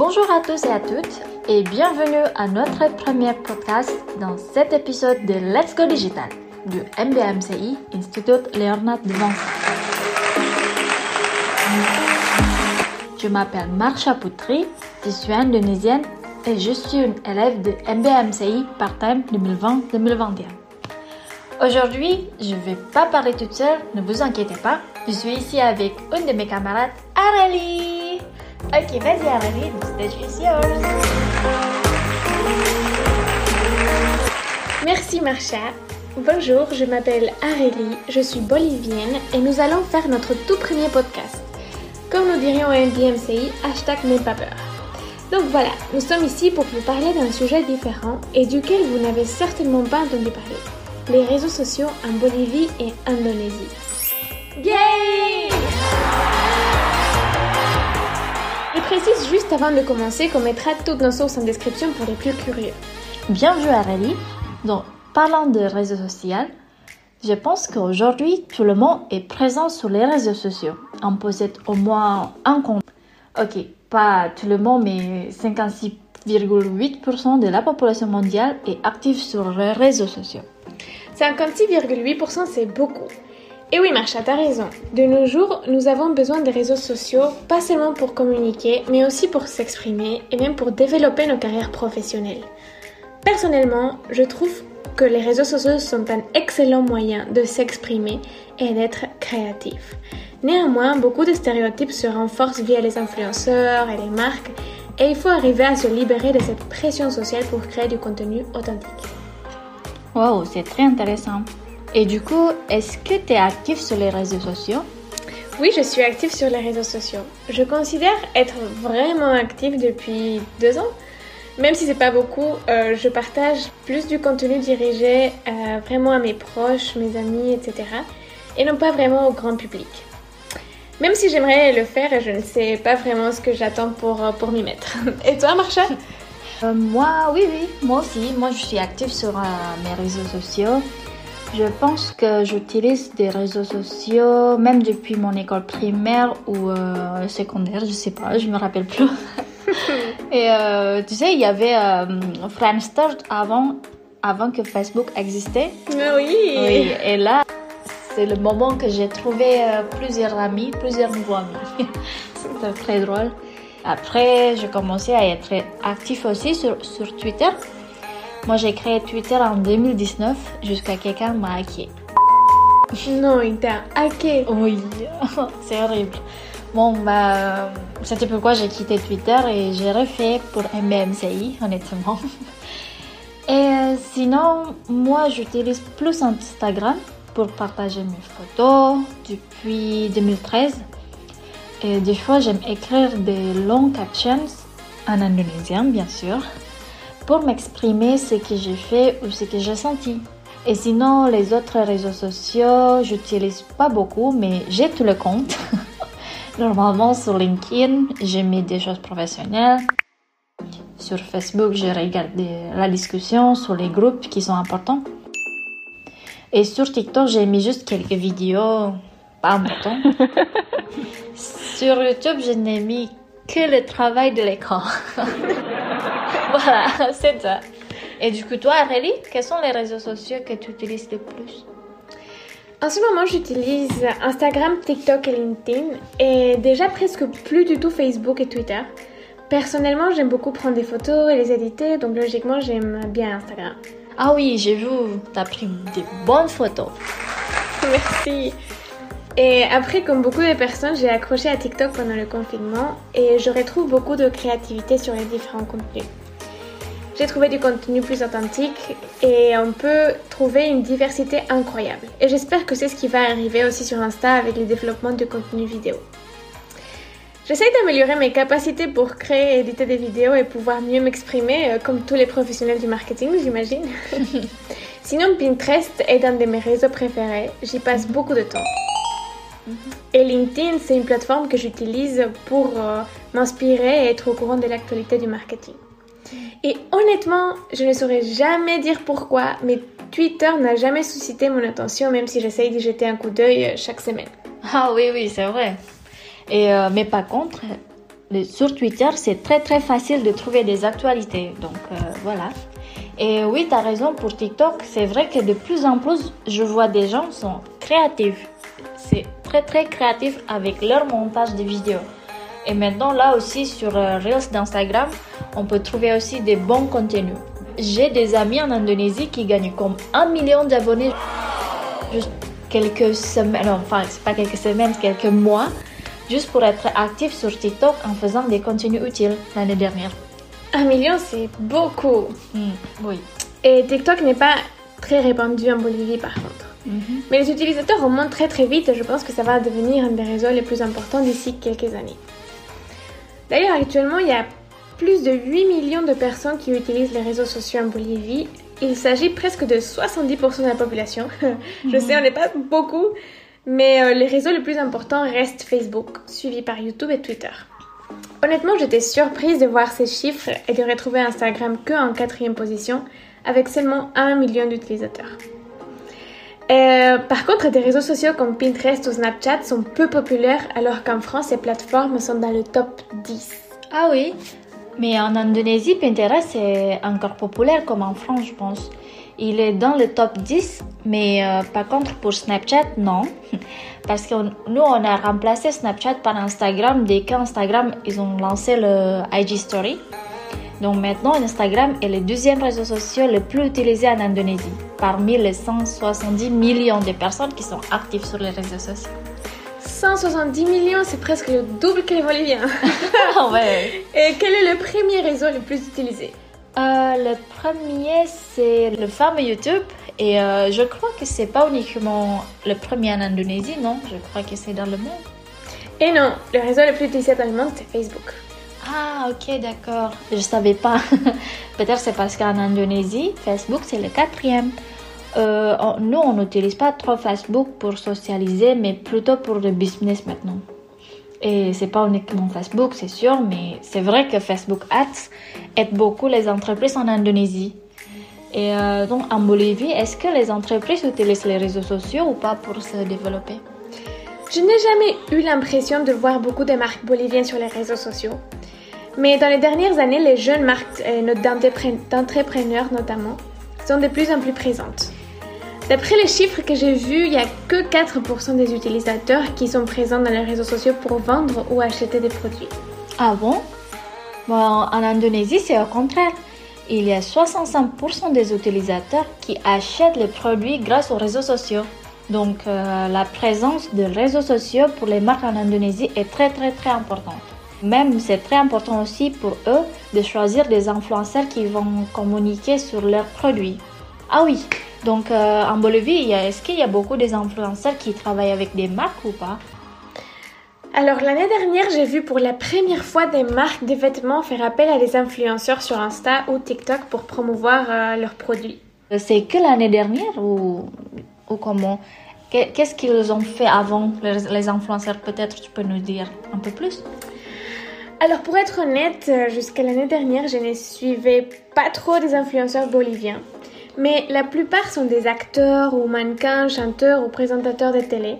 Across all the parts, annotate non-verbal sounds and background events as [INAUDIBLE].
Bonjour à tous et à toutes et bienvenue à notre premier podcast dans cet épisode de Let's Go Digital du MBMCI Institut Leonard de Vinci. Je m'appelle Marsha Poutri, je suis indonésienne et je suis une élève de MBMCI part-time 2020-2021. Aujourd'hui, je ne vais pas parler toute seule, ne vous inquiétez pas. Je suis ici avec une de mes camarades, Aurélie. Ok, vas-y Aurélie, the stage is yours. Merci Marsha. Bonjour, je m'appelle Aurélie, je suis bolivienne et nous allons faire notre tout premier podcast. Comme nous dirions à MBMCI, hashtag n'aie pas peur. Donc voilà, nous sommes ici pour vous parler d'un sujet différent et duquel vous n'avez certainement pas entendu parler. Les réseaux sociaux en Bolivie et Indonésie. Yay précise juste avant de commencer qu'on mettra toutes nos sources en description pour les plus curieux. Bienvenue Aurélie. Donc, parlant de réseaux sociaux, je pense qu'aujourd'hui, tout le monde est présent sur les réseaux sociaux. On possède au moins un compte. Ok, pas tout le monde, mais 56,8% de la population mondiale est active sur les réseaux sociaux. 56,8% c'est beaucoup. Et oui, Marcha, t'as raison. De nos jours, nous avons besoin des réseaux sociaux, pas seulement pour communiquer, mais aussi pour s'exprimer et même pour développer nos carrières professionnelles. Personnellement, je trouve que les réseaux sociaux sont un excellent moyen de s'exprimer et d'être créatif. Néanmoins, beaucoup de stéréotypes se renforcent via les influenceurs et les marques, et il faut arriver à se libérer de cette pression sociale pour créer du contenu authentique. Wow, c'est très intéressant. Et du coup, est-ce que tu es actif sur les réseaux sociaux? Oui, je suis active sur les réseaux sociaux. Je considère être vraiment active depuis deux ans. Même si c'est pas beaucoup, euh, je partage plus du contenu dirigé euh, vraiment à mes proches, mes amis, etc. Et non pas vraiment au grand public. Même si j'aimerais le faire, je ne sais pas vraiment ce que j'attends pour, euh, pour m'y mettre. [LAUGHS] Et toi, Marsha Euh, Moi, oui, oui, moi aussi. Moi, je suis active sur mes réseaux sociaux. Je pense que j'utilise des réseaux sociaux même depuis mon école primaire ou euh, secondaire, je sais pas, je me rappelle plus. [LAUGHS] Et euh, tu sais, il y avait euh, Friendster avant, avant que Facebook existait. Ah oui. Oui, et là, c'est le moment que j'ai trouvé euh, plusieurs amis, plusieurs nouveaux amis. [LAUGHS] C'était très drôle. Après, j'ai commencé à être actif aussi sur, sur Twitter. Moi, j'ai créé Twitter en 2019 jusqu'à quelqu'un m'a hacké. Non, il t'a hacké. Oui, [LAUGHS] c'est horrible. Bon, bah, c'était pourquoi j'ai quitté Twitter et j'ai refait pour MBMCI, honnêtement. [LAUGHS] Et euh, sinon, moi, j'utilise plus Instagram pour partager mes photos depuis 2013. Et des fois, j'aime écrire des longs captions en indonésien, bien sûr, pour m'exprimer ce que j'ai fait ou ce que j'ai senti. Et sinon, les autres réseaux sociaux, j'utilise pas beaucoup, mais j'ai tout le compte. [LAUGHS] Normalement, sur LinkedIn, j'ai mis des choses professionnelles. Sur Facebook, je regarde des- la discussion sur les groupes qui sont importants. Et sur TikTok, j'ai mis juste quelques vidéos pas importantes. [LAUGHS] sur YouTube, je n'ai mis que le travail de l'écran. [LAUGHS] [LAUGHS] voilà, [LAUGHS] c'est ça. Et du coup, toi, Aurélie, quels sont les réseaux sociaux que tu utilises le plus? En ce moment, j'utilise Instagram, TikTok et LinkedIn et déjà presque plus du tout Facebook et Twitter. Personnellement, j'aime beaucoup prendre des photos et les éditer, donc logiquement, j'aime bien Instagram. Ah oui, j'ai vu, t'as pris des bonnes photos. [LAUGHS] Merci. Et après, comme beaucoup de personnes, j'ai accroché à TikTok pendant le confinement et je retrouve beaucoup de créativité sur les différents contenus. J'ai trouvé du contenu plus authentique et on peut trouver une diversité incroyable. Et j'espère que c'est ce qui va arriver aussi sur Insta avec le développement du contenu vidéo. J'essaie d'améliorer mes capacités pour créer et éditer des vidéos et pouvoir mieux m'exprimer, euh, comme tous les professionnels du marketing, j'imagine. [LAUGHS] Sinon, Pinterest est un de mes réseaux préférés. J'y passe beaucoup de temps. Et LinkedIn, c'est une plateforme que j'utilise pour euh, m'inspirer et être au courant de l'actualité du marketing. Et honnêtement, je ne saurais jamais dire pourquoi, mais Twitter n'a jamais suscité mon attention, même si j'essaye d'y jeter un coup d'œil euh, chaque semaine. Ah oui, oui, c'est vrai. Et, euh, mais par contre, sur Twitter, c'est très très facile de trouver des actualités. Donc euh, voilà. Et oui, tu as raison pour TikTok. C'est vrai que de plus en plus, je vois des gens sont créatifs. C'est très très créatif avec leur montage de vidéos. Et maintenant, là aussi, sur euh, Reels d'Instagram, on peut trouver aussi des bons contenus. J'ai des amis en Indonésie qui gagnent comme un million d'abonnés juste quelques semaines, enfin, c'est pas quelques semaines, quelques mois, juste pour être actif sur TikTok en faisant des contenus utiles l'année dernière. Un million, c'est beaucoup. Hmm, oui. Et TikTok n'est pas très répandu en Bolivie par contre. Mhm. Mais les utilisateurs remontent très très vite et je pense que ça va devenir un des réseaux les plus importants d'ici quelques années. D'ailleurs, actuellement, il y a plus de 8 millions de personnes qui utilisent les réseaux sociaux en Bolivie. Il s'agit presque de 70% de la population. [LAUGHS] je sais, on n'est pas beaucoup, mais euh, les réseaux les plus importants restent Facebook, suivi par YouTube et Twitter. Honnêtement, j'étais surprise de voir ces chiffres et de retrouver Instagram que en quatrième position, avec seulement 1 million d'utilisateurs. Euh, par contre, des réseaux sociaux comme Pinterest ou Snapchat sont peu populaires, alors qu'en France, ces plateformes sont dans le top 10. Ah oui, mais en Indonésie, Pinterest est encore populaire comme en France, je pense. Il est dans le top 10, mais euh, par contre pour Snapchat, non. [LAUGHS] Parce que nous, on a remplacé Snapchat par Instagram dès qu'Instagram, ils ont lancé le IG Story. Donc maintenant, Instagram est le deuxième réseau social le plus utilisé en Indonésie, parmi les 170 millions de personnes qui sont actives sur les réseaux sociaux. 170 millions, c'est presque le double que les Boliviens. [LAUGHS] ouais. Et quel est le premier réseau le plus utilisé? Euh, le premier, c'est le fameux YouTube. Et euh, je crois que c'est pas uniquement le premier en Indonésie, non? Je crois que c'est dans le monde. Et non, le réseau le plus utilisé dans le monde, c'est Facebook. Ah, ok, d'accord. Je savais pas. [LAUGHS] Peut-être c'est parce qu'en Indonésie, Facebook c'est le quatrième. Euh, nous, on n'utilise pas trop Facebook pour socialiser, mais plutôt pour le business maintenant. Et c'est pas uniquement Facebook, c'est sûr, mais c'est vrai que Facebook Ads aide beaucoup les entreprises en Indonésie. Et euh, donc en Bolivie, est-ce que les entreprises utilisent les réseaux sociaux ou pas pour se développer? Je n'ai jamais eu l'impression de voir beaucoup de marques boliviennes sur les réseaux sociaux. Mais dans les dernières années, les jeunes marques euh, d'entrepre- d'entrepreneurs notamment sont de plus en plus présentes. D'après les chiffres que j'ai vus, il n'y a que 4% des utilisateurs qui sont présents dans les réseaux sociaux pour vendre ou acheter des produits. Ah bon? Bon, En Indonésie, c'est au contraire. Il y a 65% des utilisateurs qui achètent les produits grâce aux réseaux sociaux. Donc euh, la présence des réseaux sociaux pour les marques en Indonésie est très très très importante. Même c'est très important aussi pour eux de choisir des influenceurs qui vont communiquer sur leurs produits. Ah oui, donc euh, en Bolivie, est-ce qu'il y a beaucoup des influenceurs qui travaillent avec des marques ou pas? Alors l'année dernière, j'ai vu pour la première fois des marques de vêtements faire appel à des influenceurs sur Insta ou TikTok pour promouvoir euh, leurs produits. C'est que l'année dernière ou, ou comment? Qu'est- Qu'est-ce qu'ils ont fait avant, les influenceurs Peut-être tu peux nous dire un peu plus? Alors pour être honnête, euh, jusqu'à l'année dernière, je ne suivais pas trop des influenceurs boliviens. Mais la plupart sont des acteurs ou mannequins, chanteurs ou présentateurs de télé.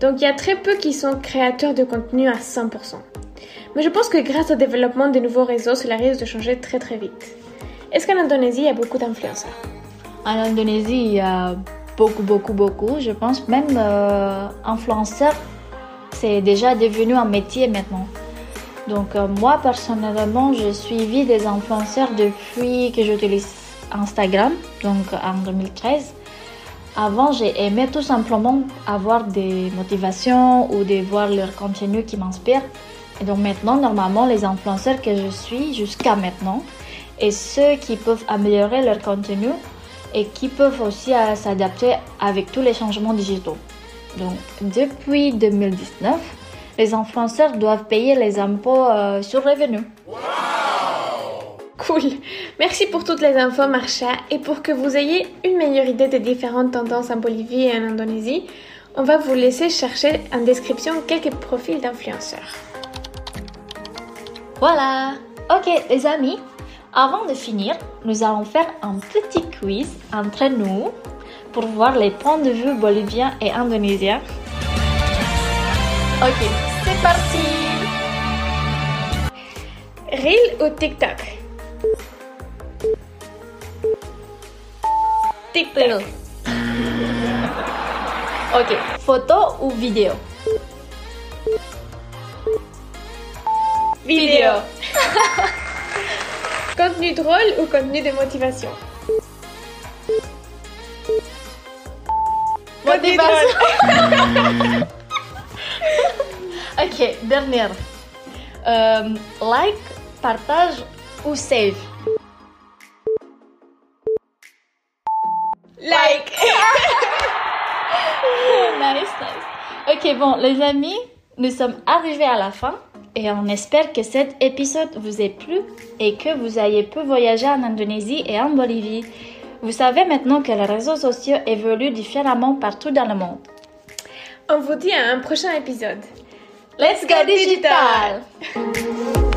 Donc il y a très peu qui sont créateurs de contenu à 100%. Mais je pense que grâce au développement de nouveaux réseaux, cela risque de changer très très vite. Est-ce qu'en Indonésie, il y a beaucoup d'influenceurs? En Indonésie, il y a beaucoup, beaucoup, beaucoup. Je pense même euh, influenceur, c'est déjà devenu un métier maintenant. Donc euh, moi, personnellement, j'ai suivi des influenceurs depuis que j'utilise Instagram, donc en 2013. Avant, j'ai aimé tout simplement avoir des motivations ou de voir leur contenu qui m'inspire. Et donc maintenant, normalement, les influenceurs que je suis jusqu'à maintenant et ceux qui peuvent améliorer leur contenu et qui peuvent aussi euh, s'adapter avec tous les changements digitaux. Donc, depuis 2019, les influenceurs doivent payer les impôts euh, sur revenu. Cool. Merci pour toutes les infos, Marcha. Et pour que vous ayez une meilleure idée des différentes tendances en Bolivie et en Indonésie, on va vous laisser chercher en description quelques profils d'influenceurs. Voilà. Ok, les amis, avant de finir, nous allons faire un petit quiz entre nous pour voir les points de vue boliviens et indonésiens. Ok, c'est parti. Reel ou TikTok? TikTok. [LAUGHS] Ok. Photo ou vidéo? Vidéo. [LAUGHS] contenu drôle ou contenu de motivation? Motivation. [LAUGHS] ok, dernière. Euh, like, partage ou save? Like. [LAUGHS] nice, nice. Ok, bon, les amis, nous sommes arrivés à la fin et on espère que cet épisode vous ait plu et que vous ayez pu voyager en Indonésie et en Bolivie. Vous savez maintenant que les réseaux sociaux évoluent différemment partout dans le monde. On vous dit à un prochain épisode. Let's go digital!